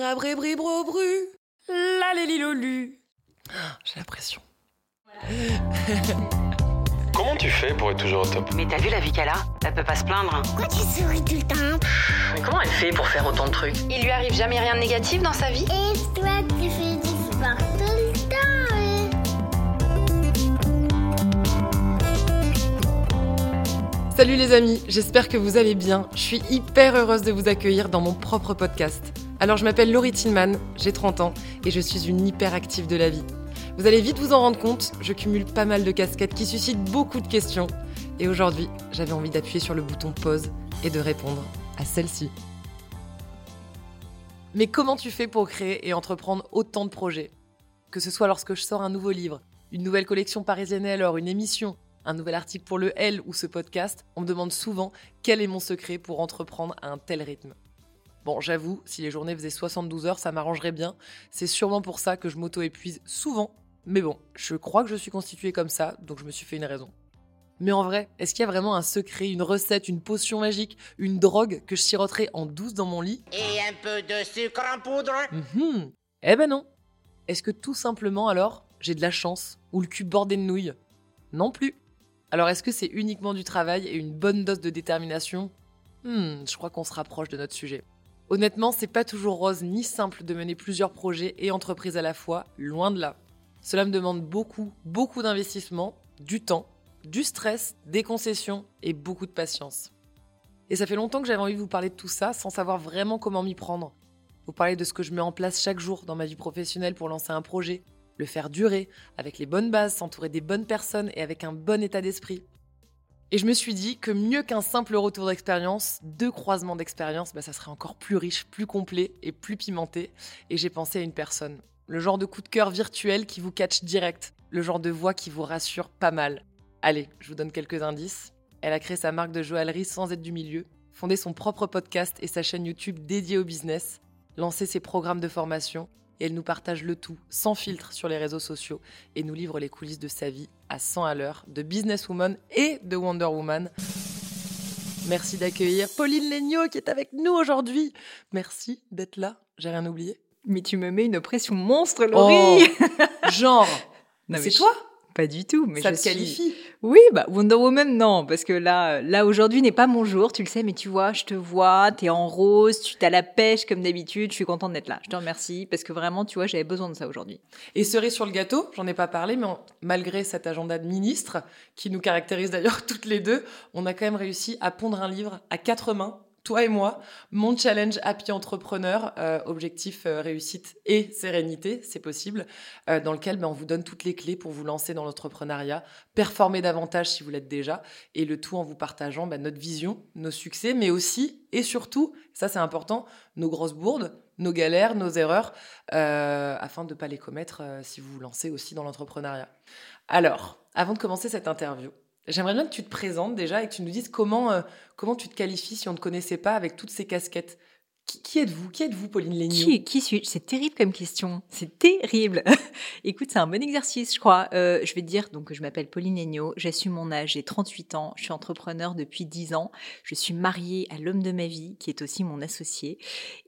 Rabribribro-bru, la lélilolu. J'ai la pression. Comment tu fais pour être toujours au top? Mais t'as vu la vie qu'elle a? Elle peut pas se plaindre. Pourquoi tu souris tout le temps? Mais comment elle fait pour faire autant de trucs? Il lui arrive jamais rien de négatif dans sa vie? Et toi, tu fais du sport tout le temps hein? Salut les amis, j'espère que vous allez bien. Je suis hyper heureuse de vous accueillir dans mon propre podcast. Alors je m'appelle Laurie Tillman, j'ai 30 ans et je suis une hyperactive de la vie. Vous allez vite vous en rendre compte, je cumule pas mal de casquettes qui suscitent beaucoup de questions. Et aujourd'hui, j'avais envie d'appuyer sur le bouton pause et de répondre à celle-ci. Mais comment tu fais pour créer et entreprendre autant de projets? Que ce soit lorsque je sors un nouveau livre, une nouvelle collection parisienne alors, une émission, un nouvel article pour le L ou ce podcast, on me demande souvent quel est mon secret pour entreprendre à un tel rythme. Bon, j'avoue, si les journées faisaient 72 heures, ça m'arrangerait bien. C'est sûrement pour ça que je m'auto-épuise souvent. Mais bon, je crois que je suis constituée comme ça, donc je me suis fait une raison. Mais en vrai, est-ce qu'il y a vraiment un secret, une recette, une potion magique, une drogue que je siroterai en douce dans mon lit? Et un peu de sucre en poudre? Mhm. Eh ben non. Est-ce que tout simplement alors, j'ai de la chance ou le cul bordé de nouilles? Non plus. Alors est-ce que c'est uniquement du travail et une bonne dose de détermination? Hmm, je crois qu'on se rapproche de notre sujet. Honnêtement, c'est pas toujours rose ni simple de mener plusieurs projets et entreprises à la fois, loin de là. Cela me demande beaucoup, beaucoup d'investissement, du temps, du stress, des concessions et beaucoup de patience. Et ça fait longtemps que j'avais envie de vous parler de tout ça sans savoir vraiment comment m'y prendre. Vous parler de ce que je mets en place chaque jour dans ma vie professionnelle pour lancer un projet, le faire durer, avec les bonnes bases, s'entourer des bonnes personnes et avec un bon état d'esprit. Et je me suis dit que mieux qu'un simple retour d'expérience, deux croisements d'expérience, bah, ça serait encore plus riche, plus complet et plus pimenté. Et j'ai pensé à une personne. Le genre de coup de cœur virtuel qui vous catch direct. Le genre de voix qui vous rassure pas mal. Allez, je vous donne quelques indices. Elle a créé sa marque de joaillerie sans être du milieu, fondé son propre podcast et sa chaîne YouTube dédiée au business, lancé ses programmes de formation et elle nous partage le tout, sans filtre, sur les réseaux sociaux et nous livre les coulisses de sa vie à 100 à l'heure, de businesswoman et de Wonder Woman. Merci d'accueillir Pauline Legnaud qui est avec nous aujourd'hui. Merci d'être là, j'ai rien oublié. Mais tu me mets une pression monstre, Laurie Oh, genre C'est je- toi Pas du tout. Mais Ça je te suis- qualifie Oui, bah Wonder Woman, non, parce que là, là aujourd'hui n'est pas mon jour, tu le sais, mais tu vois, je te vois, t'es en rose, tu t'as la pêche comme d'habitude, je suis contente d'être là. Je te remercie, parce que vraiment, tu vois, j'avais besoin de ça aujourd'hui. Et cerise sur le gâteau, j'en ai pas parlé, mais on- malgré cet agenda de ministre, qui nous caractérise d'ailleurs toutes les deux, on a quand même réussi à pondre un livre à quatre mains, toi et moi, mon challenge Happy Entrepreneur, euh, objectif euh, réussite et sérénité, c'est possible, euh, dans lequel ben, on vous donne toutes les clés pour vous lancer dans l'entrepreneuriat, performer davantage si vous l'êtes déjà, et le tout en vous partageant ben, notre vision, nos succès, mais aussi et surtout, ça c'est important, nos grosses bourdes, nos galères, nos erreurs, afin de ne pas les commettre si vous vous lancez aussi dans l'entrepreneuriat. Alors, avant de commencer cette interview, j'aimerais bien que tu te présentes déjà et que tu nous dises comment, euh, comment tu te qualifies si on ne te connaissait pas avec toutes ces casquettes. Qui, êtes-vous? Qui êtes-vous, Pauline Léniaud Qui, suis-je? C'est terrible comme question. C'est terrible. Écoute, c'est un bon exercice, je crois. Euh, je vais te dire, donc, je m'appelle Pauline Legnaud, j'assume mon âge, j'ai 38 ans, je suis entrepreneur depuis 10 ans, je suis mariée à l'homme de ma vie, qui est aussi mon associé,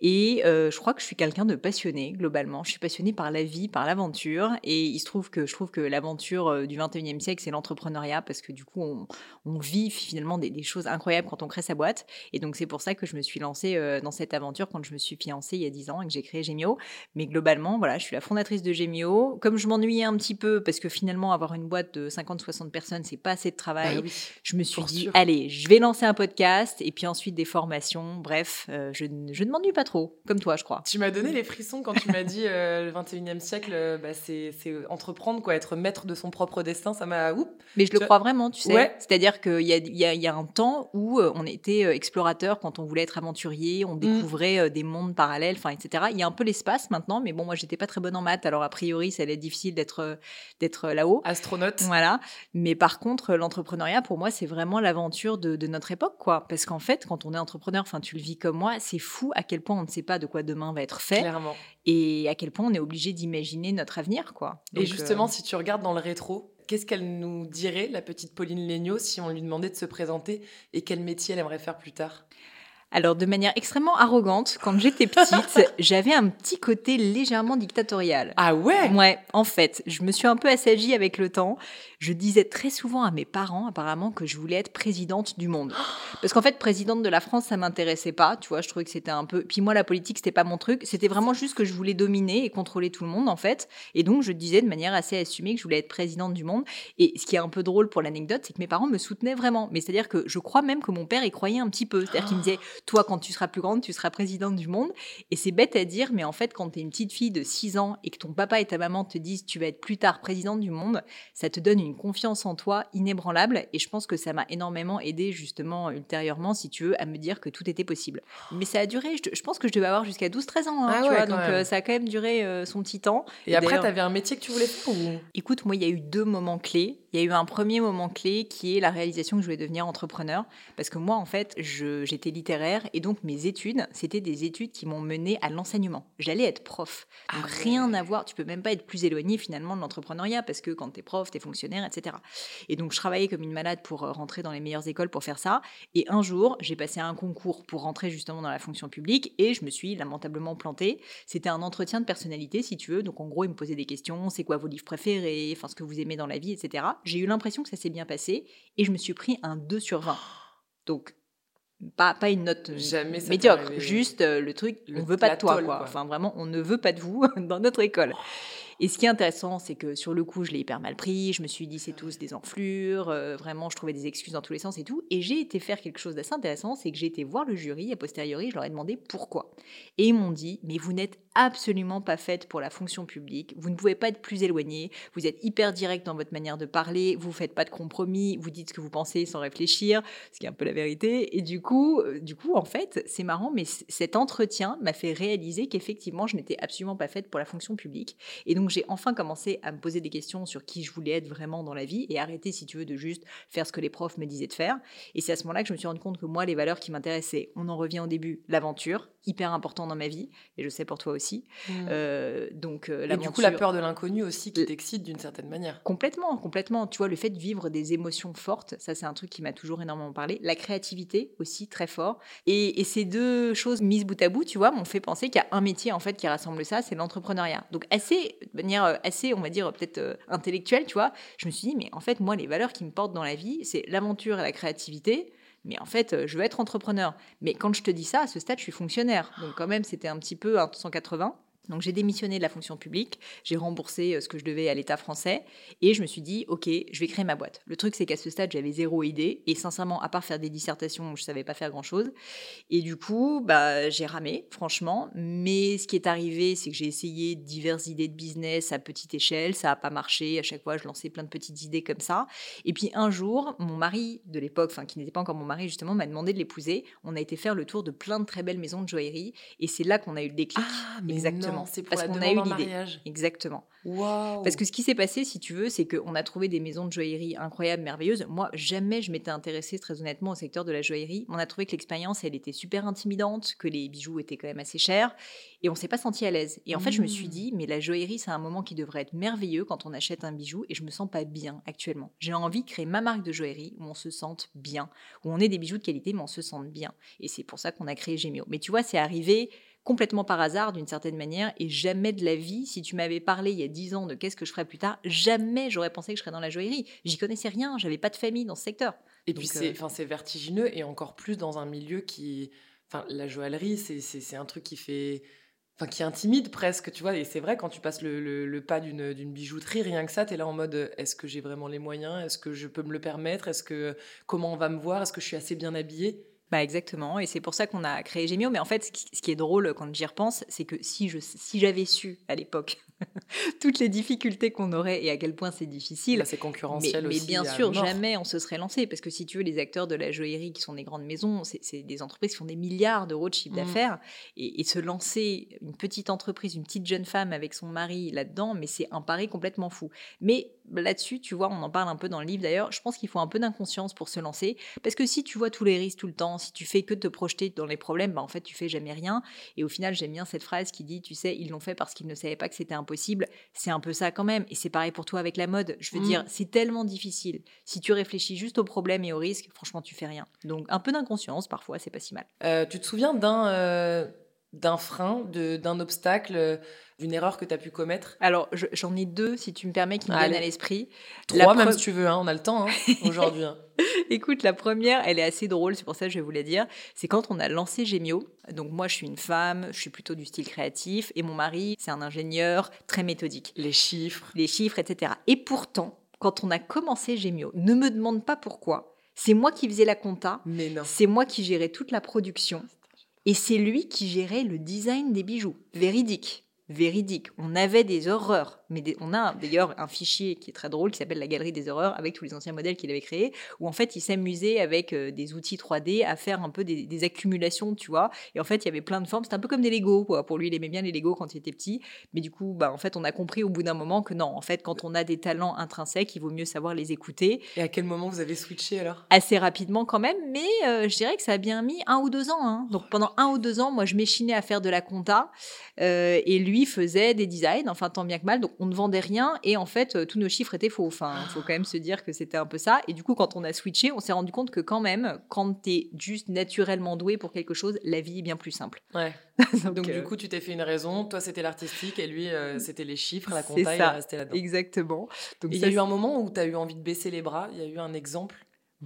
et euh, je crois que je suis quelqu'un de passionné, globalement. Je suis passionnée par la vie, par l'aventure, et il se trouve que je trouve que l'aventure euh, du 21e siècle, c'est l'entrepreneuriat, parce que du coup, on, vit finalement des, choses incroyables quand on crée sa boîte, et donc c'est pour ça que je me suis lancée dans cette aventure quand je me suis fiancée il y a 10 ans et que j'ai créé Gemio. Mais globalement, voilà, je suis la fondatrice de Gemio. Comme je m'ennuyais un petit peu, parce que finalement, avoir une boîte de 50-60 personnes, c'est pas assez de travail, Bah oui. je me suis dit, sûr. allez, je vais lancer un podcast et puis ensuite des formations. Bref, euh, je, ne- je ne m'ennuie pas trop, comme toi, je crois. Tu m'as donné les frissons quand tu m'as dit euh, le 21e siècle, euh, bah, c'est entreprendre, quoi, être maître de son propre destin. Ça m'a. Mais je le crois vraiment, tu sais. Ouais. C'est-à-dire qu'il y a, y, a, y a un temps où euh, on était explorateur quand on voulait être aventurier, on découvrait euh, des mondes parallèles, enfin, etc. Il y a un peu l'espace maintenant, mais bon, moi, j'étais pas très bonne en maths, alors a priori, ça allait être difficile d'être euh, d'être là-haut. Astronaute. Voilà. Mais par contre, l'entrepreneuriat, pour moi, c'est vraiment l'aventure de, de notre époque, quoi. Parce qu'en fait, quand on est entrepreneur, enfin, tu le vis comme moi, c'est fou à quel point on ne sait pas de quoi demain va être fait Clairement. et à quel point on est obligé d'imaginer notre avenir, quoi. Et justement, euh, si tu regardes dans le rétro, qu'est-ce qu'elle nous dirait, la petite Pauline Legnaud, si on lui demandait de se présenter et quel métier elle aimerait faire plus tard? Alors, de manière extrêmement arrogante, quand j'étais petite, j'avais un petit côté légèrement dictatorial. Ah ouais? Ouais, en fait, je me suis un peu assagie avec le temps. Je disais très souvent à mes parents, apparemment, que je voulais être présidente du monde. Parce qu'en fait, présidente de la France, ça m'intéressait pas. Tu vois, je trouvais que c'était un peu. Puis moi, la politique, c'était pas mon truc. C'était vraiment juste que je voulais dominer et contrôler tout le monde, en fait. Et donc, je disais de manière assez assumée que je voulais être présidente du monde. Et ce qui est un peu drôle pour l'anecdote, c'est que mes parents me soutenaient vraiment. Mais c'est-à-dire que je crois même que mon père y croyait un petit peu. C'est-à-dire qu'il me disait toi, quand tu seras plus grande, tu seras présidente du monde. Et c'est bête à dire, mais en fait, quand tu es une petite fille de 6 ans et que ton papa et ta maman te disent tu vas être plus tard présidente du monde, ça te donne une confiance en toi inébranlable. Et je pense que ça m'a énormément aidé justement ultérieurement, si tu veux, à me dire que tout était possible. Mais ça a duré, je, je pense que je devais avoir jusqu'à 12-13 ans, hein, Ah tu ouais, vois, donc euh, ça a quand même duré euh, son petit temps. Et après, d'ailleurs- t'avais un métier que tu voulais faire ou? Écoute, moi, il y a eu deux moments clés. Il y a eu un premier moment clé qui est la réalisation que je voulais devenir entrepreneur. Parce que moi, en fait, j'étais littéraire et donc mes études, c'était des études qui m'ont mené à l'enseignement. J'allais être prof. Donc Ah ouais. rien à voir. Tu peux même pas être plus éloigné finalement de l'entrepreneuriat parce que quand tu es prof, tu es fonctionnaire, etc. Et donc je travaillais comme une malade pour euh, rentrer dans les meilleures écoles pour faire ça. Et un jour, j'ai passé un concours pour rentrer justement dans la fonction publique et je me suis lamentablement plantée. C'était un entretien de personnalité, si tu veux. Donc, en gros, il me posait des questions. C'est quoi vos livres préférés? Enfin, ce que vous aimez dans la vie, etc. J'ai eu l'impression que ça s'est bien passé et je me suis pris un 2 sur 20. Donc, pas, pas une note Jamais médiocre, juste euh, le truc, Le- on veut pas de toi, tôle, quoi. quoi. Enfin, vraiment, on ne veut pas de vous dans notre école. Et ce qui est intéressant, c'est que sur le coup, je l'ai hyper mal pris. Je me suis dit, c'est tous des enflures. euh, vraiment, je trouvais des excuses dans tous les sens et tout. Et j'ai été faire quelque chose d'assez intéressant, c'est que j'ai été voir le jury a posteriori. Je leur ai demandé pourquoi. Et ils m'ont dit, mais vous n'êtes absolument pas faite pour la fonction publique. Vous ne pouvez pas être plus éloignée. Vous êtes hyper direct dans votre manière de parler. Vous faites pas de compromis. Vous dites ce que vous pensez sans réfléchir, ce qui est un peu la vérité. Et du coup, euh, du coup, en fait, c'est marrant, mais cet entretien m'a fait réaliser qu'effectivement, je n'étais absolument pas faite pour la fonction publique. Et donc, j'ai enfin commencé à me poser des questions sur qui je voulais être vraiment dans la vie et arrêter, si tu veux, de juste faire ce que les profs me disaient de faire. Et c'est à ce moment-là que je me suis rendu compte que moi, les valeurs qui m'intéressaient, on en revient au début, l'aventure, hyper important dans ma vie, et je sais pour toi aussi. Euh, donc, euh, Et du coup, la peur de l'inconnu aussi qui t'excite d'une certaine manière. Complètement, complètement. Tu vois, le fait de vivre des émotions fortes, ça c'est un truc qui m'a toujours énormément parlé. La créativité aussi, très fort. Et, et ces deux choses mises bout à bout, tu vois, m'ont fait penser qu'il y a un métier en fait qui rassemble ça, c'est l'entrepreneuriat. Donc assez, de manière euh, assez, on va dire peut-être euh, intellectuelle, tu vois, je me suis dit, mais en fait, moi, les valeurs qui me portent dans la vie, c'est l'aventure et la créativité. Mais en fait, euh, je veux être entrepreneur. Mais quand je te dis ça, à ce stade, je suis fonctionnaire. Donc quand même, c'était un petit peu un 180. Donc j'ai démissionné de la fonction publique, j'ai remboursé euh, ce que je devais à l'État français et je me suis dit ok, je vais créer ma boîte. Le truc c'est qu'à ce stade j'avais zéro idée et sincèrement à part faire des dissertations, je savais pas faire grand chose. Et du coup bah j'ai ramé franchement. Mais ce qui est arrivé c'est que j'ai essayé diverses idées de business à petite échelle, ça a pas marché. À chaque fois je lançais plein de petites idées comme ça. Et puis un jour mon mari de l'époque, enfin qui n'était pas encore mon mari justement, m'a demandé de l'épouser. On a été faire le tour de plein de très belles maisons de joaillerie et c'est là qu'on a eu le déclic. Ah, mais Exactement. C'est pour Parce qu'on a eu l'idée. mariage. Exactement. Parce que ce qui s'est passé, si tu veux, c'est qu'on a trouvé des maisons de joaillerie incroyables, merveilleuses. Moi, jamais je m'étais intéressée très honnêtement au secteur de la joaillerie. On a trouvé que l'expérience, elle était super intimidante, que les bijoux étaient quand même assez chers, et on s'est pas senti à l'aise. Et en fait, je me suis Mmh. dit, mais la joaillerie, c'est un moment qui devrait être merveilleux quand on achète un bijou, et je me sens pas bien actuellement. J'ai envie de créer ma marque de joaillerie où on se sente bien, où on ait des bijoux de qualité, mais on se sente bien. Et c'est pour ça qu'on a créé Gémeo. Mais tu vois, c'est arrivé complètement par hasard d'une certaine manière et jamais de la vie, si tu m'avais parlé il y a 10 ans de qu'est-ce que je ferais plus tard, jamais j'aurais pensé que je serais dans la joaillerie. J'y connaissais rien, j'avais pas de famille dans ce secteur. Et puis c'est, euh, enfin, c'est vertigineux et encore plus dans un milieu qui, enfin, la joaillerie, c'est, c'est, c'est un truc qui fait, enfin, qui intimide presque, tu vois. Et c'est vrai quand tu passes le, le- le pas d'une, d'une bijouterie, rien que ça, t'es là en mode, euh, est-ce que j'ai vraiment les moyens? Est-ce que je peux me le permettre? Est-ce que comment on va me voir? Est-ce que je suis assez bien habillée? Bah exactement, et c'est pour ça qu'on a créé Gemio. Mais en fait, ce qui, est drôle quand j'y repense, c'est que si je si j'avais su à l'époque toutes les difficultés qu'on aurait et à quel point c'est difficile, c'est Mais, concurrentiel mais aussi. bien à sûr, jamais on se serait lancé. Parce que si tu veux, les acteurs de la joaillerie qui sont des grandes maisons, c'est c'est des entreprises qui font des milliards d'euros de chiffre Mm. d'affaires. Et, et se lancer une petite entreprise, une petite jeune femme avec son mari là-dedans, mais c'est un pari complètement fou. Mais là-dessus, tu vois, on en parle un peu dans le livre d'ailleurs, je pense qu'il faut un peu d'inconscience pour se lancer. Parce que si tu vois tous les risques tout le temps, Si tu fais que te projeter dans les problèmes, bah, en fait, tu fais jamais rien. Et au final, j'aime bien cette phrase qui dit, tu sais, ils l'ont fait parce qu'ils ne savaient pas que c'était impossible. C'est un peu ça quand même. Et c'est pareil pour toi avec la mode. Je veux Mm. dire, c'est tellement difficile. Si tu réfléchis juste aux problèmes et aux risques, franchement, tu fais rien. Donc, un peu d'inconscience, parfois, c'est pas si mal. Euh, tu te souviens d'un euh, d'un frein, d'un obstacle, euh, d'une erreur que tu as pu commettre Alors, je- j'en ai deux, si tu me permets, qui me viennent à l'esprit. Trois, même si tu veux, hein, on a le temps hein, aujourd'hui. hein. Écoute, la première, elle est assez drôle, c'est pour ça que je vais vous la dire. C'est quand on a lancé Gemio. Donc moi, je suis une femme, je suis plutôt du style créatif, et mon mari, c'est un ingénieur très méthodique. Les chiffres. Les chiffres, etc. Et pourtant, quand on a commencé Gemio, ne me demande pas pourquoi. C'est moi qui faisais la compta, Mais non. c'est moi qui gérais toute la production, et c'est lui qui gérait le design des bijoux. Véridique. Véridique. On avait des horreurs. Mais des- on a d'ailleurs un fichier qui est très drôle qui s'appelle la galerie des horreurs avec tous les anciens modèles qu'il avait créés où en fait il s'amusait avec euh, des outils 3D à faire un peu des, des accumulations, tu vois. Et en fait il y avait plein de formes. C'était un peu comme des Lego. Quoi. Pour lui, il aimait bien les Lego quand il était petit. Mais du coup, bah, en fait, on a compris au bout d'un moment que non, en fait, quand on a des talents intrinsèques, il vaut mieux savoir les écouter Et à quel moment vous avez switché alors? Assez rapidement quand même, mais euh, je dirais que ça a bien mis un ou deux ans. hein. Donc pendant un ou deux ans, moi je m'échinais à faire de la compta euh, et lui faisait des designs, enfin tant bien que mal. Donc on ne vendait rien et en fait euh, tous nos chiffres étaient faux. Enfin, il faut quand même se dire que c'était un peu ça. Et du coup, quand on a switché, on s'est rendu compte que quand même, quand t'es juste naturellement doué pour quelque chose, la vie est bien plus simple. Ouais. Donc, euh, du coup, tu t'es fait une raison. Toi, c'était l'artistique et lui, euh, c'était les chiffres, la compta, il est resté là-dedans. Exactement. Donc il y a eu un moment où tu as eu envie de baisser les bras. Il y a eu un exemple.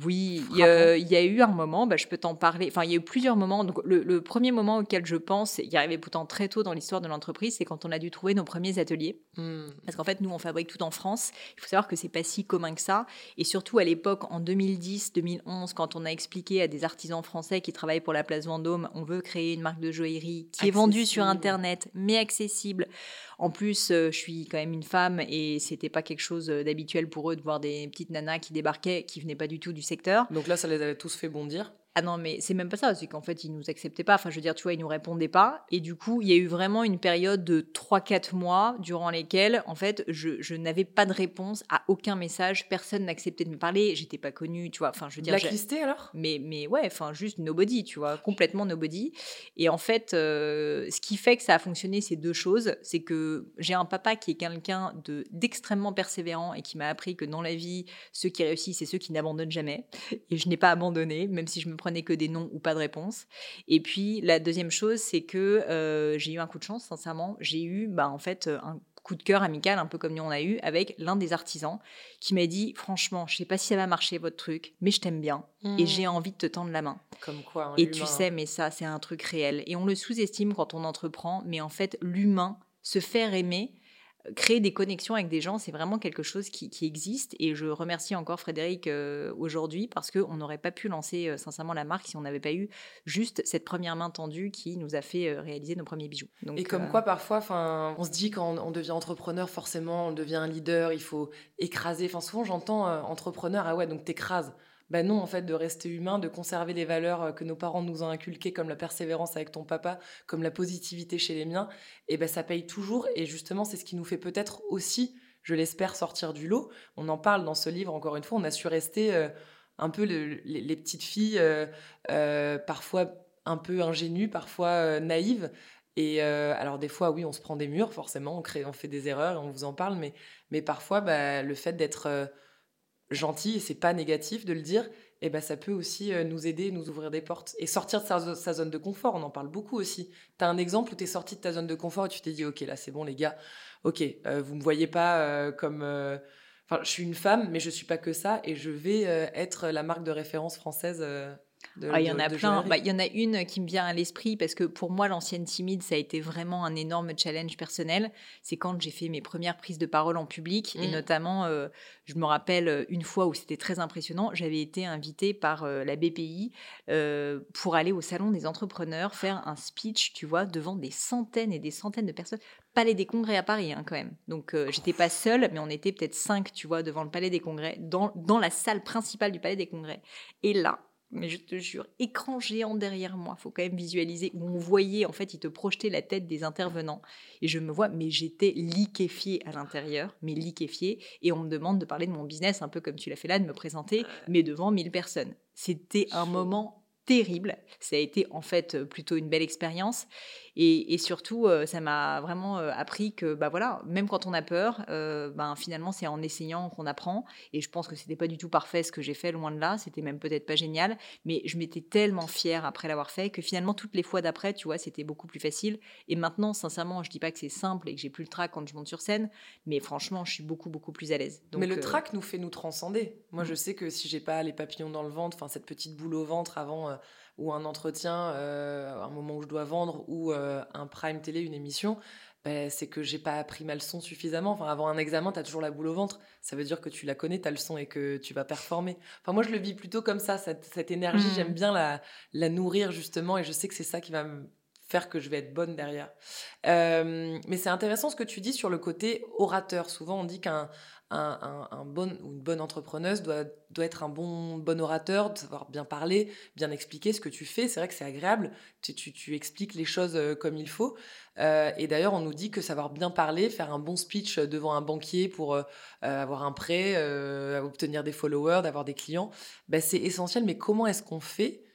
Oui, il y, a, il y a eu un moment, bah, je peux t'en parler, enfin il y a eu plusieurs moments. Donc, le, le premier moment auquel je pense, il arrivait pourtant très tôt dans l'histoire de l'entreprise, c'est quand on a dû trouver nos premiers ateliers. Hmm. Parce qu'en fait, nous, on fabrique tout en France. Il faut savoir que c'est pas si commun que ça. Et surtout, à l'époque, en 2010-2011, quand on a expliqué à des artisans français qui travaillent pour la place Vendôme, on veut créer une marque de joaillerie qui est vendue sur. Internet, mais accessible. En plus, euh, je suis quand même une femme et c'était pas quelque chose euh, d'habituel pour eux de voir des petites nanas qui débarquaient, qui venaient pas du tout du secteur. Donc là, ça les avait tous fait bondir. Ah non, mais c'est même pas ça, c'est qu'en fait, ils nous acceptaient pas. Enfin, je veux dire, tu vois, ils nous répondaient pas. Et du coup, il y a eu vraiment une période de 3-4 mois durant lesquels, en fait, je, je n'avais pas de réponse à aucun message. Personne n'acceptait de me parler. J'étais pas connue, tu vois. Enfin, je veux dire. Blacklisté alors? Mais, mais ouais, enfin, juste nobody, tu vois, complètement nobody. Et en fait, euh, ce qui fait que ça a fonctionné, c'est deux choses. C'est que j'ai un papa qui est quelqu'un de- d'extrêmement persévérant et qui m'a appris que dans la vie, ceux qui réussissent, c'est ceux qui n'abandonnent jamais. Et je n'ai pas abandonné, même si je me prenais que des noms ou pas de réponse. Et puis, la deuxième chose, c'est que euh, j'ai eu un coup de chance, sincèrement. J'ai eu, bah, en fait, un coup de cœur amical, un peu comme nous on a eu, avec l'un des artisans qui m'a dit Franchement, je sais pas si ça va marcher votre truc, mais je t'aime bien et Hmm. j'ai envie de te tendre la main. Comme quoi. hein, Et tu sais, mais ça, c'est un truc réel. Et on le sous-estime quand on entreprend, mais en fait, l'humain, se faire aimer, euh, créer des connexions avec des gens, c'est vraiment quelque chose qui, qui existe. Et je remercie encore Frédéric euh, aujourd'hui parce qu'on n'aurait pas pu lancer euh, sincèrement la marque si on n'avait pas eu juste cette première main tendue qui nous a fait euh, réaliser nos premiers bijoux. Donc, Et comme quoi, parfois, on se dit quand on devient entrepreneur, forcément, on devient un leader, il faut écraser. Enfin, souvent, j'entends entrepreneur, ah ouais, donc t'écrases. Ben non, en fait, de rester humain, de conserver les valeurs euh, que nos parents nous ont inculquées, comme la persévérance avec ton papa, comme la positivité chez les miens, et ben ça paye toujours. Et justement, c'est ce qui nous fait peut-être aussi, je l'espère, sortir du lot. On en parle dans ce livre, encore une fois, on a su rester euh, un peu le- les, petites filles, euh, parfois un peu ingénues, parfois naïves. Et alors des fois, oui, on se prend des murs, forcément, on, crée, on fait des erreurs et on vous en parle, mais, mais parfois, bah, le fait d'être gentil, et c'est pas négatif de le dire, et ben ça peut aussi euh, nous aider, nous ouvrir des portes. Et sortir de sa, zone de confort, on en parle beaucoup aussi. Tu as un exemple où tu es sorti de ta zone de confort et tu t'es dit, ok, là c'est bon les gars, ok, euh, vous me voyez pas euh, comme... euh, Enfin, je suis une femme, mais je suis pas que ça, et je vais être la marque de référence française Ah, il y en a plein. Bah, Il y en a une qui me vient à l'esprit parce que pour moi, l'ancienne timide, ça a été vraiment un énorme challenge personnel. C'est quand j'ai fait mes premières prises de parole en public et Mm. notamment, euh, je me rappelle euh, une fois où c'était très impressionnant, j'avais été invitée par euh, la BPI euh, pour aller au salon des entrepreneurs faire un speech, tu vois, devant des centaines et des centaines de personnes. Palais des Congrès à Paris, hein, quand même. Donc, j'étais pas seule, mais on était peut-être cinq, tu vois, devant le Palais des Congrès, dans, dans la salle principale du Palais des Congrès. Et là, mais je te jure, écran géant derrière moi, faut quand même visualiser, où on voyait, en fait, il te projetait la tête des intervenants. Et je me vois, mais j'étais liquéfiée à l'intérieur, mais liquéfiée. Et on me demande de parler de mon business, un peu comme tu l'as fait là, de me présenter, mais devant 1000 personnes. C'était un moment terrible. Ça a été en fait plutôt une belle expérience. Et, surtout, euh, ça m'a vraiment euh, appris que, bah voilà, même quand on a peur, euh, ben finalement, c'est en essayant qu'on apprend. Et je pense que c'était pas du tout parfait ce que j'ai fait, loin de là. C'était même peut-être pas génial. Mais je m'étais tellement fière après l'avoir fait que finalement, toutes les fois d'après, tu vois, c'était beaucoup plus facile. Et maintenant, sincèrement, je dis pas que c'est simple et que j'ai plus le trac quand je monte sur scène. Mais franchement, je suis beaucoup, beaucoup plus à l'aise. Mais le trac nous fait nous transcender. Moi, je mm. sais que si j'ai pas les papillons dans le ventre, enfin, cette petite boule au ventre avant ou un entretien, euh, un moment où je dois vendre, ou euh, un prime télé, une émission, ben, c'est que j'ai pas appris ma leçon suffisamment. Enfin, avant un examen, tu as toujours la boule au ventre. Ça veut dire que tu la connais, ta leçon, et que tu vas performer. Enfin, moi, je le vis plutôt comme ça, cette, énergie. Mmh. J'aime bien la, la nourrir, justement, et je sais que c'est ça qui va me faire que je vais être bonne derrière. Euh, mais c'est intéressant ce que tu dis sur le côté orateur. Souvent, on dit qu'un un, bon ou une bonne entrepreneuse doit, doit être un bon, bon orateur, de savoir bien parler, bien expliquer ce que tu fais. C'est vrai que c'est agréable, tu, tu, expliques les choses euh, comme il faut. Euh, et d'ailleurs, on nous dit que savoir bien parler, faire un bon speech devant un banquier pour euh, avoir un prêt, obtenir des followers, d'avoir des clients, ben, c'est essentiel. Mais comment est-ce qu'on fait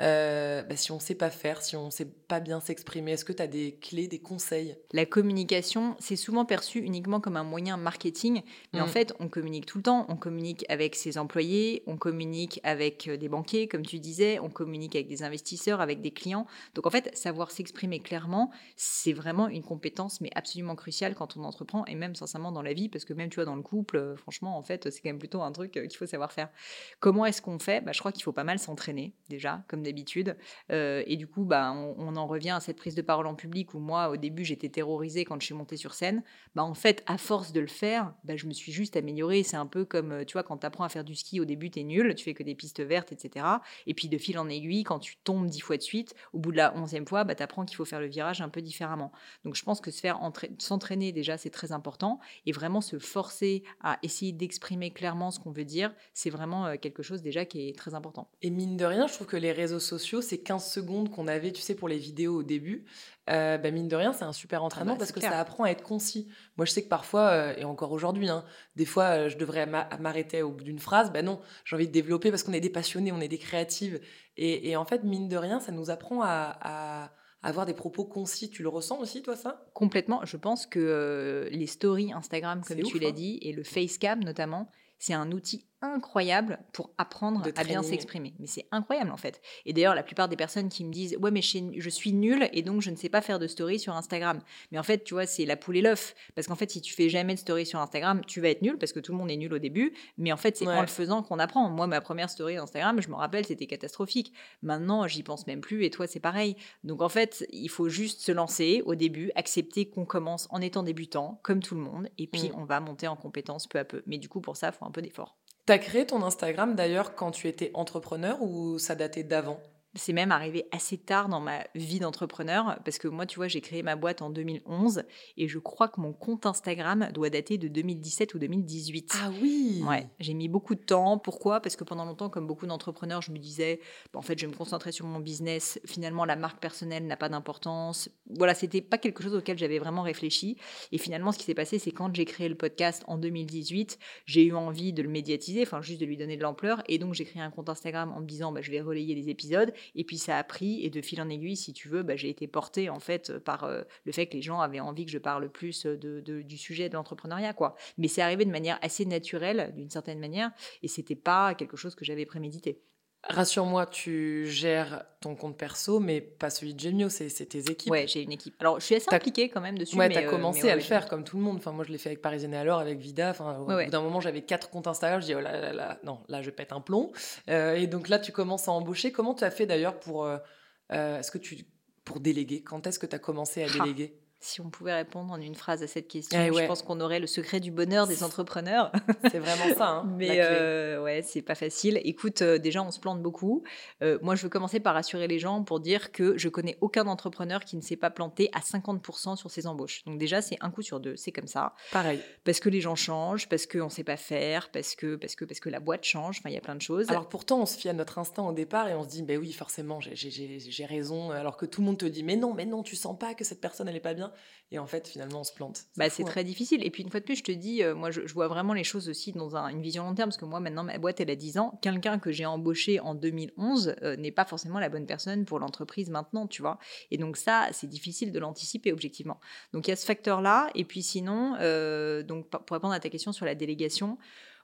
euh, bah, si on ne sait pas faire, si on ne sait pas bien s'exprimer, est-ce que tu as des clés, des conseils? La communication, c'est souvent perçu uniquement comme un moyen marketing, mais en mm. fait, on communique tout le temps. On communique avec ses employés, on communique avec euh, des banquiers, comme tu disais, on communique avec des investisseurs, avec des clients. Donc en fait, savoir s'exprimer clairement, c'est vraiment une compétence, mais absolument cruciale quand on entreprend, et même sincèrement dans la vie, parce que même tu vois, dans le couple, euh, franchement, en fait, c'est quand même plutôt un truc qu'il faut savoir faire. Comment est-ce qu'on fait? Bah, Je crois qu'il faut pas mal s'entraîner déjà, comme d'habitude. Euh, et du coup, bah, on, en revient à cette prise de parole en public où moi, au début, j'étais terrorisée quand je suis montée sur scène. Bah, en fait, à force de le faire, bah, je me suis juste améliorée. C'est un peu comme, euh, tu vois, quand tu apprends à faire du ski, au début, tu es nul, tu fais que des pistes vertes, etc. Et puis, de fil en aiguille, quand tu tombes dix fois de suite, au bout de la onzième fois, bah, tu apprends qu'il faut faire le virage un peu différemment. Donc, je pense que se faire s'entraîner déjà, c'est très important. Et vraiment se forcer à essayer d'exprimer clairement ce qu'on veut dire, c'est vraiment euh, quelque chose déjà qui est très important. Et mine de rien, je trouve que les réseaux sociaux, ces 15 secondes qu'on avait, tu sais, pour les vidéos au début, euh, bah, mine de rien, c'est un super entraînement ah bah, parce que ça apprend à être concis. Moi, je sais que parfois, euh, et encore aujourd'hui, hein, des fois, euh, je devrais m'arrêter au bout d'une phrase. Ben non, j'ai envie de développer parce qu'on est des passionnés, on est des créatives. Et, en fait, mine de rien, ça nous apprend à, avoir des propos concis. Tu le ressens aussi, toi, ça? Complètement. Je pense que les stories Instagram, comme tu l'as hein. dit, et le facecam notamment, c'est un outil incroyable pour apprendre à bien s'exprimer. Mais c'est incroyable en fait. Et d'ailleurs, la plupart des personnes qui me disent Ouais, mais je suis nulle et donc je ne sais pas faire de story sur Instagram. Mais en fait, tu vois, c'est la poule et l'œuf. Parce qu'en fait, si tu fais jamais de story sur Instagram, tu vas être nul parce que tout le monde est nul au début. Mais en fait, c'est en le faisant qu'on apprend. Moi, ma première story Instagram, je me rappelle, c'était catastrophique. Maintenant, j'y pense même plus et toi, c'est pareil. Donc en fait, il faut juste se lancer au début, accepter qu'on commence en étant débutant, comme tout le monde, et puis mm. on va monter en compétences peu à peu. Mais du coup, pour ça, il faut un peu d'effort. T'as créé ton Instagram d'ailleurs quand tu étais entrepreneur ou ça datait d'avant? C'est même arrivé assez tard dans ma vie d'entrepreneur parce que moi, tu vois, j'ai créé ma boîte en 2011 et je crois que mon compte Instagram doit dater de 2017 ou 2018. Ah oui Ouais, j'ai mis beaucoup de temps. Pourquoi? Parce que pendant longtemps, comme beaucoup d'entrepreneurs, je me disais, bah, en fait, je vais me concentrer sur mon business. Finalement, la marque personnelle n'a pas d'importance. Voilà, c'était pas quelque chose auquel j'avais vraiment réfléchi. Et finalement, ce qui s'est passé, c'est quand j'ai créé le podcast en 2018, j'ai eu envie de le médiatiser, enfin, juste de lui donner de l'ampleur. Et donc, j'ai créé un compte Instagram en me disant, bah, je vais relayer les épisodes. Et puis ça a pris, et de fil en aiguille, si tu veux, bah, j'ai été portée en fait par euh, le fait que les gens avaient envie que je parle plus de, du sujet de l'entrepreneuriat. quoi. Mais c'est arrivé de manière assez naturelle, d'une certaine manière, et c'était pas quelque chose que j'avais prémédité. Rassure-moi, tu gères ton compte perso, mais pas celui de Gemio, c'est tes équipes. Ouais, j'ai une équipe. Alors, je suis assez impliquée quand même dessus. Ouais, t'as euh, commencé à le faire comme tout le monde. Enfin, moi, je l'ai fait avec Parisienne et alors, avec Vida. Enfin, au bout d'un moment, j'avais quatre comptes Instagram. Je dis, oh là là là, non, là, je pète un plomb. Euh, et donc là, tu commences à embaucher. Comment tu as fait d'ailleurs pour, euh, est-ce que tu, pour déléguer? Quand est-ce que tu as commencé à ah. Si on pouvait répondre en une phrase à cette question, eh je pense qu'on aurait le secret du bonheur des entrepreneurs. C'est vraiment ça. Hein, Mais euh, ouais, c'est pas facile. Écoute, euh, déjà, on se plante beaucoup. Euh, moi, je veux commencer par rassurer les gens pour dire que je connais aucun entrepreneur qui ne s'est pas planté à 50% sur ses embauches. Donc déjà, c'est un coup sur deux. C'est comme ça. Pareil. Parce que les gens changent, parce qu'on ne sait pas faire, parce que, parce, que, parce que la boîte change. Enfin, il y a plein de choses. Alors pourtant, on se fie à notre instinct au départ et on se dit, ben oui, forcément, j'ai raison. Alors que tout le monde te dit, mais non, mais non, tu sens pas que cette personne, elle est pas bien. Bien. Et en fait, finalement, on se plante. Bah, c'est hein. très difficile. Et puis, une fois de plus, je te dis, euh, moi, je, je vois vraiment les choses aussi dans un- une vision long terme, parce que moi, maintenant, ma boîte, elle a 10 ans. Quelqu'un que j'ai embauché en 2011 euh, n'est pas forcément la bonne personne pour l'entreprise maintenant, tu vois. Et donc, ça, c'est difficile de l'anticiper, objectivement. Donc, il y a ce facteur-là. Et puis, sinon, euh, donc, pour répondre à ta question sur la délégation,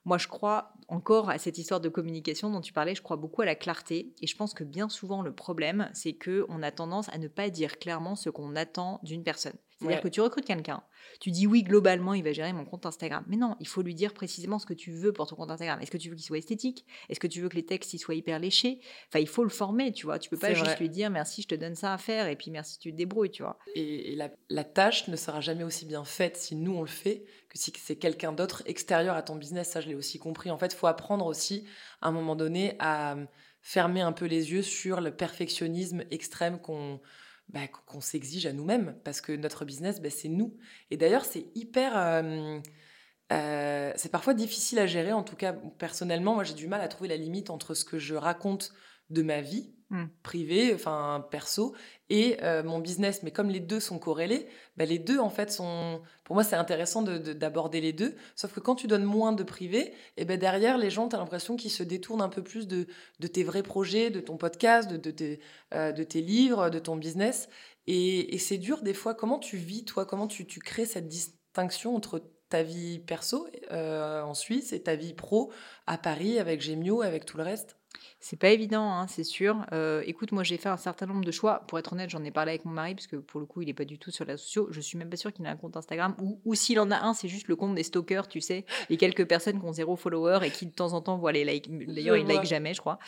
moi, je crois encore à cette histoire de communication dont tu parlais. Je crois beaucoup à la clarté. Et je pense que bien souvent, le problème, c'est que on a tendance à ne pas dire clairement ce qu'on attend d'une personne. C'est-à-dire Ouais. que tu recrutes quelqu'un, tu dis oui, globalement, il va gérer mon compte Instagram. Mais non, il faut lui dire précisément ce que tu veux pour ton compte Instagram. Est-ce que tu veux qu'il soit esthétique? Est-ce que tu veux que les textes ils soient hyper léchés? Enfin, il faut le former, tu vois. Tu peux pas juste vrai. lui dire merci, je te donne ça à faire et puis merci, tu te débrouilles, tu vois. Et, et la, la tâche ne sera jamais aussi bien faite si nous on le fait que si c'est quelqu'un d'autre extérieur à ton business. Ça, je l'ai aussi compris. En fait, il faut apprendre aussi à un moment donné à fermer un peu les yeux sur le perfectionnisme extrême qu'on bah, qu'on s'exige à nous-mêmes parce que notre business, bah, c'est nous. Et d'ailleurs, c'est hyper. euh, euh, c'est parfois difficile à gérer. En tout cas, personnellement, moi, j'ai du mal à trouver la limite entre ce que je raconte de ma vie Mm. privée, enfin perso, et euh, mon business. Mais comme les deux sont corrélés, bah, les deux, en fait, sont. Pour moi, c'est intéressant de- de- d'aborder les deux. Sauf que quand tu donnes moins de privé, et ben derrière, les gens, tu as l'impression qu'ils se détournent un peu plus de, de tes vrais projets, de ton podcast, de, tes, euh, de tes livres, de ton business. Et, c'est dur des fois. Comment tu vis, toi? Comment tu, tu crées cette distinction entre ta vie perso euh, en Suisse et ta vie pro à Paris avec Gemio, avec tout le reste? C'est pas évident, hein, c'est sûr. Euh, écoute, moi j'ai fait un certain nombre de choix. Pour être honnête, j'en ai parlé avec mon mari, parce que pour le coup, il est pas du tout sur les réseaux sociaux. Je suis même pas sûre qu'il ait un compte Instagram. Ou, ou s'il en a un, c'est juste le compte des stalkers, tu sais. Les quelques personnes qui ont zéro follower et qui de temps en temps voient les likes. D'ailleurs, Je il vois. like jamais, je crois.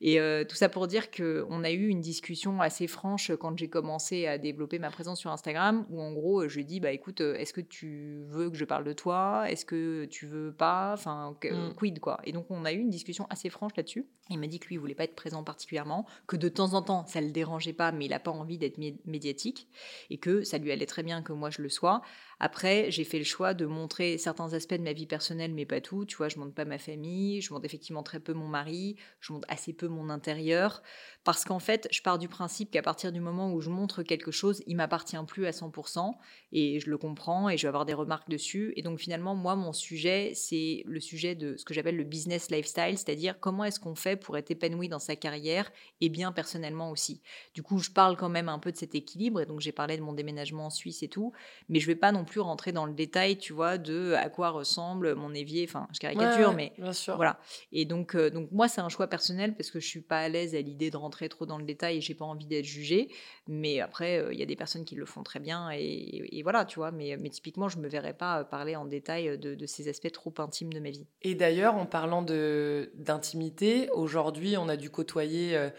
Et euh, tout ça pour dire qu'on a eu une discussion assez franche quand j'ai commencé à développer ma présence sur Instagram, où en gros, je lui dis bah écoute, euh, est-ce que tu veux que je parle de toi? Est-ce que tu veux pas? Enfin, que- Mm. quid quoi? Et donc on a eu une discussion assez franche là-dessus. Il m'a dit que lui, il voulait pas être présent particulièrement, que de temps en temps, ça le dérangeait pas, mais il n'a pas envie d'être mé- médiatique, et que ça lui allait très bien que moi je le sois. Après, j'ai fait le choix de montrer certains aspects de ma vie personnelle, mais pas tout. Tu vois, je montre pas ma famille, je montre effectivement très peu mon mari, je montre assez peu mon intérieur, parce qu'en fait, je pars du principe qu'à partir du moment où je montre quelque chose, il m'appartient plus à 100%, et je le comprends, et je vais avoir des remarques dessus. Et donc finalement, moi, mon sujet, c'est le sujet de ce que j'appelle le business lifestyle, c'est-à-dire comment est-ce qu'on fait pour être épanoui dans sa carrière et bien personnellement aussi. Du coup, je parle quand même un peu de cet équilibre, et donc j'ai parlé de mon déménagement en Suisse et tout, mais je vais pas non plus rentrer dans le détail, tu vois, de à quoi ressemble mon évier, enfin, je caricature, Ouais, mais bien sûr. voilà. Et donc, euh, donc moi, c'est un choix personnel parce que je suis pas à l'aise à l'idée de rentrer trop dans le détail et j'ai pas envie d'être jugée. Mais après, euh, il y a des personnes qui le font très bien et, et voilà, tu vois. Mais, mais typiquement, je me verrais pas euh, parler en détail de, de ces aspects trop intimes de ma vie. Et d'ailleurs, en parlant de d'intimité, aujourd'hui, on a dû côtoyer, euh,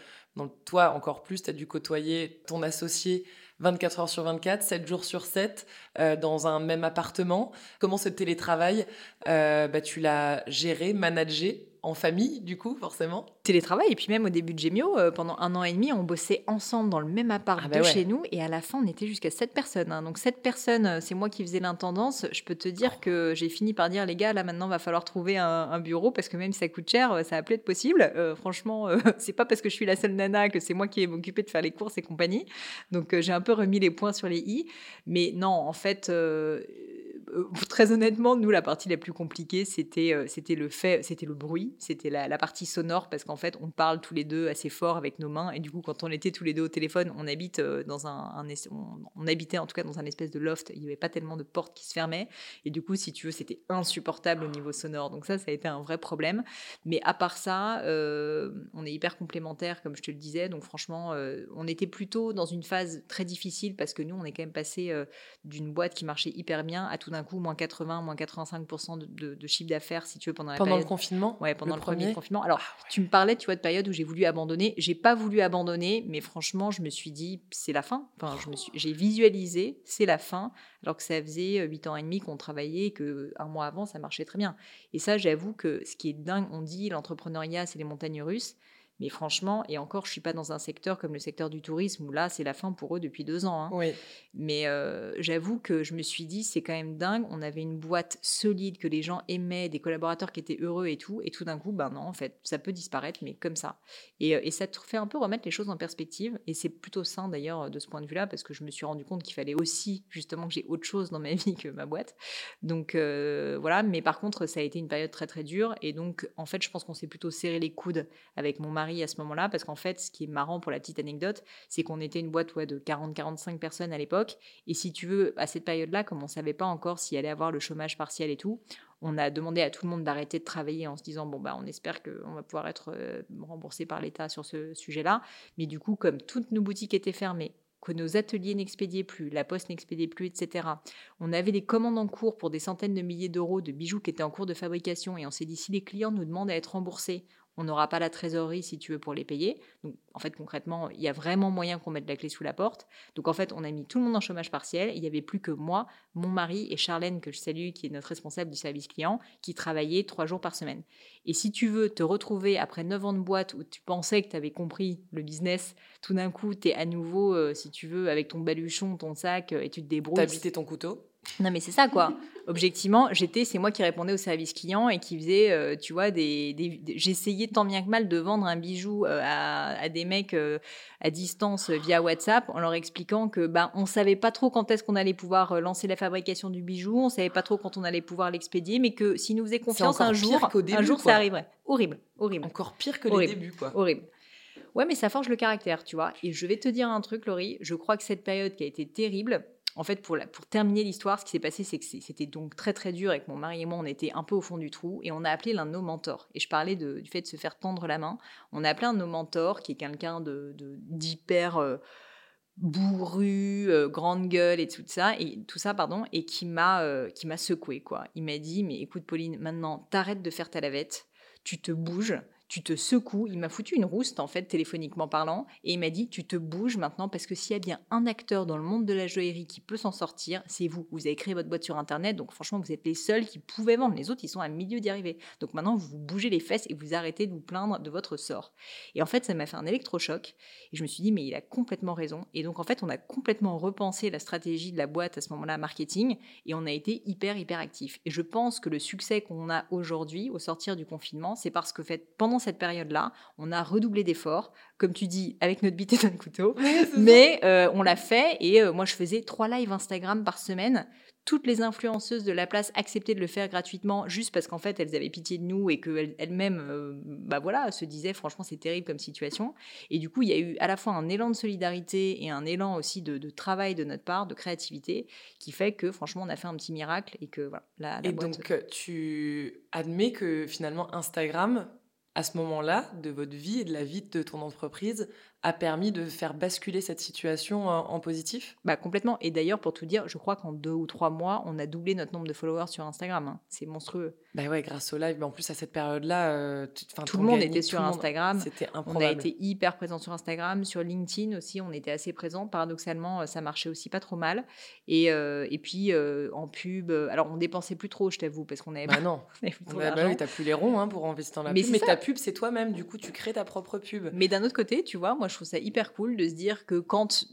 toi encore plus, tu as dû côtoyer ton associé 24 heures sur 24, 7 jours sur 7, euh, dans un même appartement. Comment ce télétravail, euh, bah, tu l'as géré, managé? En famille, du coup, forcément Télétravail, et puis même au début de Gemio, euh, pendant un an et demi, on bossait ensemble dans le même appart Ah bah de ouais. chez nous, et à la fin, on était jusqu'à 7 personnes. hein. Donc 7 personnes, euh, c'est moi qui faisais l'intendance. Je peux te dire que j'ai fini par dire, les gars, là maintenant, va falloir trouver un, un bureau, parce que même si ça coûte cher, euh, ça va plus être possible. Euh, franchement, euh, c'est pas parce que je suis la seule nana que c'est moi qui vais m'occuper de faire les courses et compagnie. Donc j'ai un peu remis les points sur les i. Mais non, en fait, euh, très honnêtement, nous, la partie la plus compliquée, c'était euh, c'était le fait, c'était le bruit, c'était la, partie sonore, parce qu'en fait, on parle tous les deux assez fort avec nos mains, et du coup, quand on était tous les deux au téléphone, on habite euh, dans un, on, on habitait en tout cas dans un espèce de loft, il n'y avait pas tellement de portes qui se fermaient, et du coup, si tu veux, c'était insupportable au niveau sonore. Donc ça, ça a été un vrai problème. Mais à part ça, on est hyper complémentaires, comme je te le disais. Donc franchement, on était plutôt dans une phase très difficile parce que nous, on est quand même passé d'une boîte qui marchait hyper bien à tout d'un coup moins 80, moins 85% de, de- de chiffre d'affaires, si tu veux, pendant la Pendant le confinement Ouais, pendant le, premier premier confinement. Alors, tu me parlais, tu vois, de période où j'ai voulu abandonner. J'ai pas voulu abandonner, mais franchement, je me suis dit, c'est la fin. Enfin, je me suis, j'ai visualisé, c'est la fin, alors que ça faisait 8 ans et demi qu'on travaillait, et que un mois avant, ça marchait très bien. Et ça, j'avoue que ce qui est dingue, on dit l'entrepreneuriat, c'est les montagnes russes. Mais franchement, et encore, je suis pas dans un secteur comme le secteur du tourisme où là, c'est la fin pour eux depuis deux ans. hein. Oui. Mais euh, j'avoue que je me suis dit, c'est quand même dingue. On avait une boîte solide que les gens aimaient, des collaborateurs qui étaient heureux et tout. Et tout d'un coup, ben non, en fait, ça peut disparaître, mais comme ça. Et, euh, et ça te fait un peu remettre les choses en perspective. Et c'est plutôt sain d'ailleurs de ce point de vue-là, parce que je me suis rendu compte qu'il fallait aussi, justement, que j'ai autre chose dans ma vie que ma boîte. Donc euh, voilà. Mais par contre, ça a été une période très très dure. Et donc, en fait, je pense qu'on s'est plutôt serré les coudes avec mon mari à ce moment-là, parce qu'en fait, ce qui est marrant pour la petite anecdote, c'est qu'on était une boîte de 40-45 personnes à l'époque. Et si tu veux, à cette période-là, comme on ne savait pas encore s'il allait avoir le chômage partiel et tout, on a demandé à tout le monde d'arrêter de travailler en se disant bon bah on espère qu'on va pouvoir être euh, remboursé par l'État sur ce sujet-là. Mais du coup, comme toutes nos boutiques étaient fermées, que nos ateliers n'expédiaient plus, la poste n'expédiait plus, etc. On avait des commandes en cours pour des centaines de milliers d'euros de bijoux qui étaient en cours de fabrication et on s'est dit si les clients nous demandent à être remboursés, on n'aura pas la trésorerie si tu veux pour les payer. Donc en fait concrètement, il y a vraiment moyen qu'on mette la clé sous la porte. Donc en fait, on a mis tout le monde en chômage partiel. Il n'y avait plus que moi, mon mari et Charlène que je salue, qui est notre responsable du service client, qui travaillaient trois jours par semaine. Et si tu veux te retrouver après 9 ans de boîte où tu pensais que tu avais compris le business, tout d'un coup, tu es à nouveau, euh, si tu veux, avec ton baluchon, ton sac euh, et tu te débrouilles. T'as ton couteau Non, mais c'est ça, quoi. Objectivement, j'étais, c'est moi qui répondais au service client et qui faisait, euh, tu vois, des, des- des- j'essayais tant bien que mal de vendre un bijou euh, à, à des mecs euh, à distance via WhatsApp en leur expliquant que, ben, on savait pas trop quand est-ce qu'on allait pouvoir lancer la fabrication du bijou, on savait pas trop quand on allait pouvoir l'expédier, mais que s'ils nous faisaient confiance un jour, début, un jour quoi. ça arriverait. Horrible, horrible. Encore pire que Horrible. les débuts, quoi. Horrible. Ouais, mais ça forge le caractère, tu vois. Et je vais te dire un truc, Laurie. Je crois que cette période qui a été terrible, en fait, pour, terminer l'histoire, ce qui s'est passé, c'est que c'était donc très très dur et que mon mari et moi, on était un peu au fond du trou et on a appelé l'un de nos mentors. Et je parlais du fait de se faire tendre la main. On a appelé un de nos mentors qui est quelqu'un de- d'hyper euh, bourru, euh, grande gueule et tout ça, et tout ça, pardon, et qui m'a euh, qui m'a secoué quoi. Il m'a dit mais écoute Pauline, maintenant t'arrêtes de faire ta lavette, tu te bouges, tu te secoues. Il m'a foutu une rouste, en fait, téléphoniquement parlant, et il m'a dit Tu te bouges maintenant, parce que s'il y a bien un acteur dans le monde de la joaillerie qui peut s'en sortir, c'est vous. Vous avez créé votre boîte sur Internet, donc franchement, vous êtes les seuls qui pouvaient vendre. Les autres, ils sont à milieu d'y arriver. Donc maintenant, vous vous bougez les fesses et vous arrêtez de vous plaindre de votre sort. Et en fait, ça m'a fait un électrochoc, et je me suis dit Mais il a complètement raison. Et donc, en fait, on a complètement repensé la stratégie de la boîte à ce moment-là, marketing, et on a été hyper, hyper actifs. Et je pense que le succès qu'on a aujourd'hui, au sortir du confinement, c'est parce que fait, pendant cette période-là, on a redoublé d'efforts, comme tu dis, avec notre bite et notre couteau. Mais euh, on l'a fait et euh, moi je faisais trois lives Instagram par semaine. Toutes les influenceuses de la place acceptaient de le faire gratuitement juste parce qu'en fait elles avaient pitié de nous et qu'elles elles-mêmes euh, bah voilà, se disaient franchement c'est terrible comme situation. Et du coup il y a eu à la fois un élan de solidarité et un élan aussi de, de travail de notre part, de créativité, qui fait que franchement on a fait un petit miracle et que voilà. La, la Et boîte- donc, tu admets que finalement, Instagram, à ce moment-là, de votre vie et de la vie de ton entreprise, a permis de faire basculer cette situation en, en positif Bah complètement. Et d'ailleurs, pour tout dire, je crois qu'en deux ou trois mois, on a doublé notre nombre de followers sur Instagram. hein. C'est monstrueux. Bah ouais, grâce au live. Mais en plus, à cette période-là, euh, Tout le monde était sur monde. Instagram. C'était On improbable. a été hyper présent sur Instagram, sur LinkedIn aussi, on était assez présent. Paradoxalement, euh, ça marchait aussi pas trop mal. Et, euh, et puis euh, en pub, alors on dépensait plus trop, je t'avoue, parce qu'on avait Bah non. on avait plus trop Bah, bah oui, t'as plus les ronds hein, pour investir dans la Mais pub. Mais ta pub, c'est toi-même. Du coup, tu crées ta propre pub. Mais d'un autre côté, tu vois, moi je trouve ça hyper cool de se dire que quand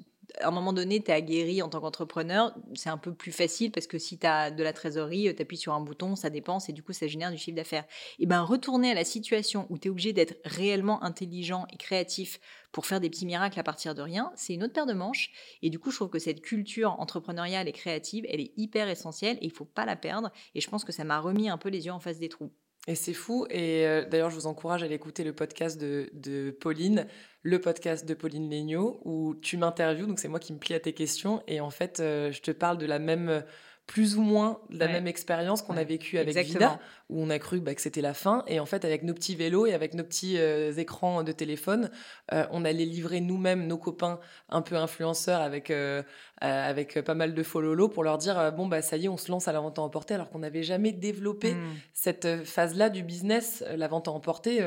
à un moment donné, tu es aguerri en tant qu'entrepreneur, c'est un peu plus facile parce que si tu as de la trésorerie, tu appuies sur un bouton, ça dépense et du coup, ça génère du chiffre d'affaires. Et bien, retourner à la situation où tu es obligé d'être réellement intelligent et créatif pour faire des petits miracles à partir de rien, c'est une autre paire de manches. Et du coup, je trouve que cette culture entrepreneuriale et créative, elle est hyper essentielle et il faut pas la perdre. Et je pense que ça m'a remis un peu les yeux en face des trous. Et c'est fou. Et euh, d'ailleurs, je vous encourage à aller écouter le podcast de, de Pauline, le podcast de Pauline Legnaud, où tu m'interviews. Donc, c'est moi qui me plie à tes questions. Et en fait, euh, je te parle de la même, plus ou moins, de la Ouais. même expérience qu'on Ouais, a vécue avec exactement. Vida, où on a cru bah, que c'était la fin. Et en fait, avec nos petits vélos et avec nos petits euh, écrans de téléphone, euh, on allait livrer nous-mêmes nos copains un peu influenceurs avec, euh, avec pas mal de follow pour leur dire bon, bah ça y est, on se lance à la vente à emporter, alors qu'on n'avait jamais développé Mm. cette phase-là du business, la vente à emporter,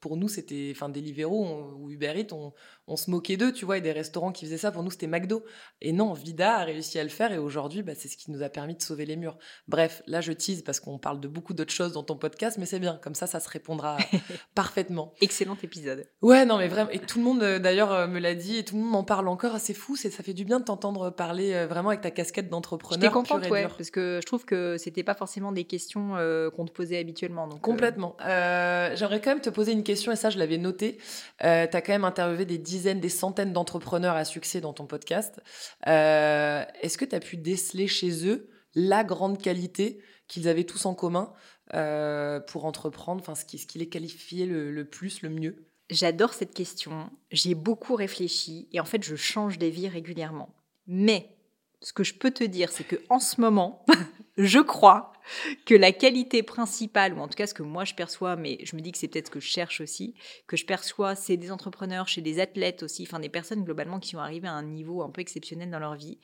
pour nous, c'était, enfin, Deliveroo on- ou Uber Eats, on, on se moquait d'eux, tu vois, et des restaurants qui faisaient ça, pour nous, c'était McDo. Et non, Vida a réussi à le faire, et aujourd'hui, bah, c'est ce qui nous a permis de sauver les murs. Bref, là, je tease parce qu'on parle de beaucoup d'autres choses dans ton podcast, mais c'est bien, comme ça, ça se répondra parfaitement. Excellent épisode. Ouais, non, mais vraiment, et tout le monde, euh, d'ailleurs, euh, me l'a dit, et tout le monde m'en parle encore, c'est fou, c'est, ça fait du bien de t'entendre parler euh, vraiment avec ta casquette d'entrepreneur. J'étais contente, ouais, parce que je trouve que c'était pas forcément des questions euh, qu'on te posait habituellement. Donc, Complètement. Euh, J'aimerais quand même te poser une question, et ça, je l'avais noté. Tu as quand même interviewé des dizaines, des centaines d'entrepreneurs à succès dans ton podcast. Est-ce que tu as pu déceler chez eux la grande qualité qu'ils avaient tous en commun euh, pour entreprendre, enfin, ce qui, ce qui les qualifiait le, le plus, le mieux J'adore cette question, j'y ai beaucoup réfléchi et en fait je change d'avis régulièrement. Mais ce que je peux te dire, c'est que en ce moment, je crois que la qualité principale, ou en tout cas ce que moi je perçois, mais je me dis que c'est peut-être ce que je cherche aussi, que je perçois, c'est des entrepreneurs, chez des athlètes aussi, enfin des personnes globalement qui sont arrivées à un niveau un peu exceptionnel dans leur vie,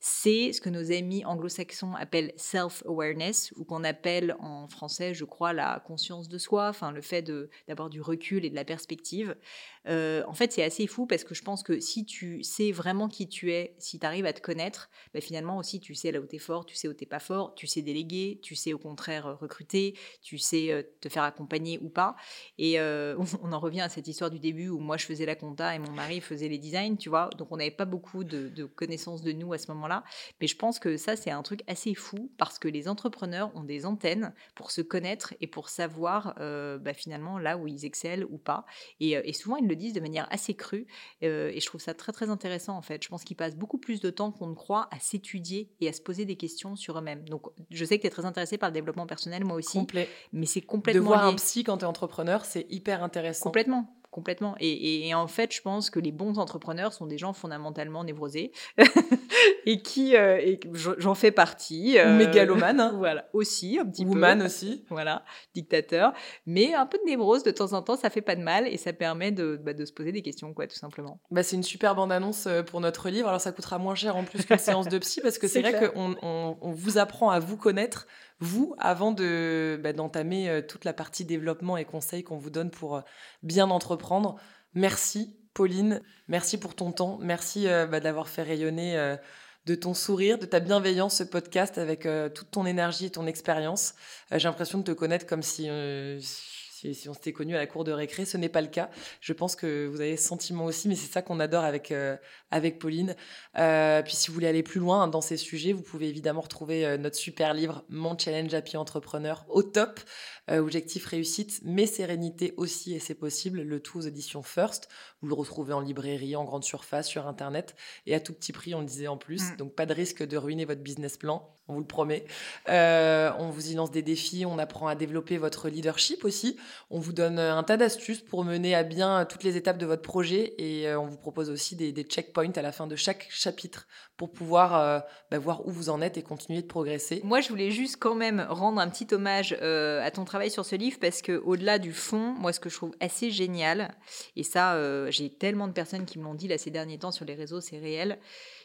c'est ce que nos amis anglo-saxons appellent self-awareness, ou qu'on appelle en français, je crois, la conscience de soi, enfin le fait d'avoir du recul et de la perspective. Euh, en fait, c'est assez fou parce que je pense que si tu sais vraiment qui tu es, si tu arrives à te connaître, bah, finalement aussi tu sais là où tu es fort, tu sais où tu pas fort, tu sais déléguer, tu sais au contraire euh, recruter, tu sais euh, te faire accompagner ou pas. Et euh, on en revient à cette histoire du début où moi je faisais la compta et mon mari faisait les designs, tu vois. Donc on n'avait pas beaucoup de, connaissances de nous à ce moment-là. Mais je pense que ça, c'est un truc assez fou parce que les entrepreneurs ont des antennes pour se connaître et pour savoir bah, finalement là où ils excellent ou pas. Et, souvent, ils le disent de manière assez crue. et je trouve ça très, très intéressant en fait. Je pense qu'ils passent beaucoup plus de temps qu'on ne croit à s'étudier et à se poser des questions sur eux-mêmes. Donc, je sais que tu es très intéressé par le développement personnel, moi aussi. Complet. mais c'est De complètement voir lié. un psy quand tu es entrepreneur, c'est hyper intéressant. Complètement. Complètement. Et, et- et en fait, je pense que les bons entrepreneurs sont des gens fondamentalement névrosés et qui, euh, j'en fais partie. Euh, mégalomane, hein. Voilà, aussi un petit Woman peu. aussi. Voilà, dictateur. Mais un peu de névrose de temps en temps, ça fait pas de mal et ça permet de, bah, de se poser des questions, quoi, tout simplement. Bah, c'est une super bande-annonce euh, pour notre livre. Alors, ça coûtera moins cher en plus qu'une séance de psy parce que c'est vrai qu'on on, on vous apprend à vous connaître, vous, avant de bah, d'entamer euh, toute la partie développement et conseils qu'on vous donne pour euh, bien entreprendre. Merci, Pauline. Merci pour ton temps. Merci euh, bah, d'avoir fait rayonner euh, de ton sourire, de ta bienveillance ce podcast avec euh, toute ton énergie et ton expérience. J'ai l'impression de te connaître comme si, si, on s'était connu à la cour de récré. Ce n'est pas le cas. Je pense que vous avez ce sentiment aussi, mais c'est ça qu'on adore avec, euh, avec Pauline. Euh, puis si vous voulez aller plus loin dans ces sujets, vous pouvez évidemment retrouver euh, notre super livre Mon Challenge Happy Entrepreneur au top. Euh, objectif réussite, mais sérénité aussi, et c'est possible. Le tout aux éditions First. Vous le retrouvez en librairie, en grande surface, sur Internet, et à tout petit prix, on le disait en plus. Mm. Donc pas de risque de ruiner votre business plan, on vous le promet. Euh, on vous y lance des défis, on apprend à développer votre leadership aussi. On vous donne euh, un tas d'astuces pour mener à bien toutes les étapes de votre projet, et on vous propose aussi des, des checkpoints à la fin de chaque chapitre pour pouvoir euh, bah, voir où vous en êtes et continuer de progresser. Moi, je voulais juste quand même rendre un petit hommage à ton travail sur ce livre parce que au-delà du fond, moi, ce que je trouve assez génial, et ça, euh, j'ai tellement de personnes qui me l'ont dit là ces derniers temps sur les réseaux, c'est réel,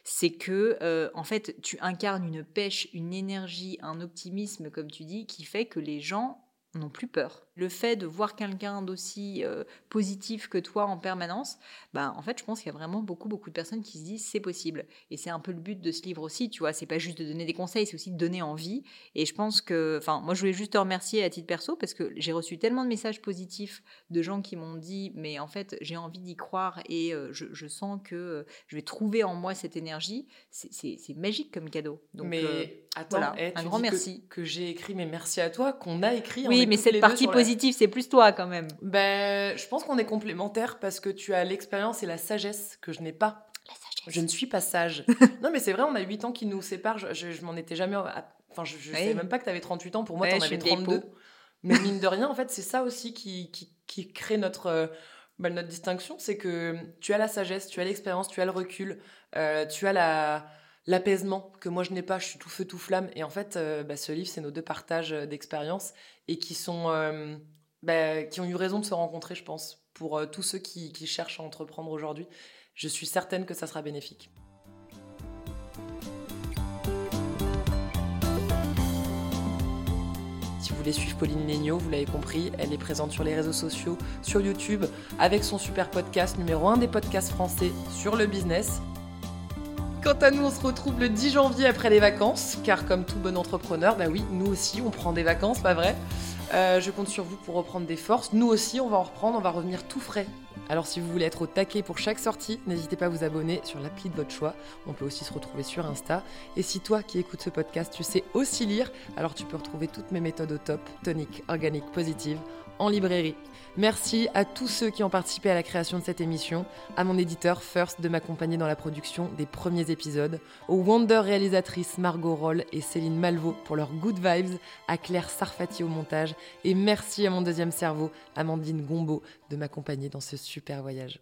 c'est que euh, en fait, tu incarnes une pêche, une énergie, un optimisme, comme tu dis, qui fait que les gens n'ont plus peur. Le fait de voir quelqu'un d'aussi euh, positif que toi en permanence, bah, en fait, je pense qu'il y a vraiment beaucoup, beaucoup de personnes qui se disent c'est possible. Et c'est un peu le but de ce livre aussi, tu vois. C'est pas juste de donner des conseils, c'est aussi de donner envie. Et je pense que, enfin, moi, je voulais juste te remercier à titre perso parce que j'ai reçu tellement de messages positifs de gens qui m'ont dit, mais en fait, j'ai envie d'y croire et euh, je, je sens que euh, je vais trouver en moi cette énergie. C'est- magique comme cadeau. Donc, mais attends, voilà, eh, un grand que- merci. Que, j'ai écrit, mais merci à toi, qu'on a écrit. oui, mais cette partie sur c'est plus toi quand même. Ben, je pense qu'on est complémentaires parce que tu as l'expérience et la sagesse que je n'ai pas. La sagesse. Je ne suis pas sage. non, mais c'est vrai, on a 8 ans qui nous séparent. Je, je, je m'en étais jamais. Enfin, je, je Oui. savais même pas que tu avais 38 ans. Pour moi, Ouais, tu en avais une vieille 32. peau. Mais mine de rien, en fait, c'est ça aussi qui, qui, qui crée notre, euh, bah, notre distinction. C'est que tu as la sagesse, tu as l'expérience, tu as le recul, euh, tu as la l'apaisement que moi je n'ai pas, je suis tout feu tout flamme et en fait euh, bah, ce livre c'est nos deux partages d'expérience et qui sont euh, bah, qui ont eu raison de se rencontrer je pense pour euh, tous ceux qui, cherchent à entreprendre aujourd'hui je suis certaine que ça sera bénéfique Si vous voulez suivre Pauline Legnaud, vous l'avez compris, elle est présente sur les réseaux sociaux, sur YouTube, avec son super podcast numéro 1 des podcasts français sur le business. Quant à nous, on se retrouve le 10 janvier après les vacances, car comme tout bon entrepreneur, bah oui, nous aussi, on prend des vacances, pas vrai? Euh, Je compte sur vous pour reprendre des forces. Nous aussi, on va en reprendre, on va revenir tout frais. Alors si vous voulez être au taquet pour chaque sortie, n'hésitez pas à vous abonner sur l'appli de votre choix. On peut aussi se retrouver sur Insta. Et si toi qui écoutes ce podcast, tu sais aussi lire, alors tu peux retrouver toutes mes méthodes au top, tonique, organique, positive, en librairie. Merci à tous ceux qui ont participé à la création de cette émission, à mon éditeur First de m'accompagner dans la production des premiers épisodes, aux Wonder réalisatrices Margot Roll et Céline Malvaux pour leurs good vibes, à Claire Sarfati au montage, et merci à mon deuxième cerveau, Amandine Gombeau, de m'accompagner dans ce super voyage.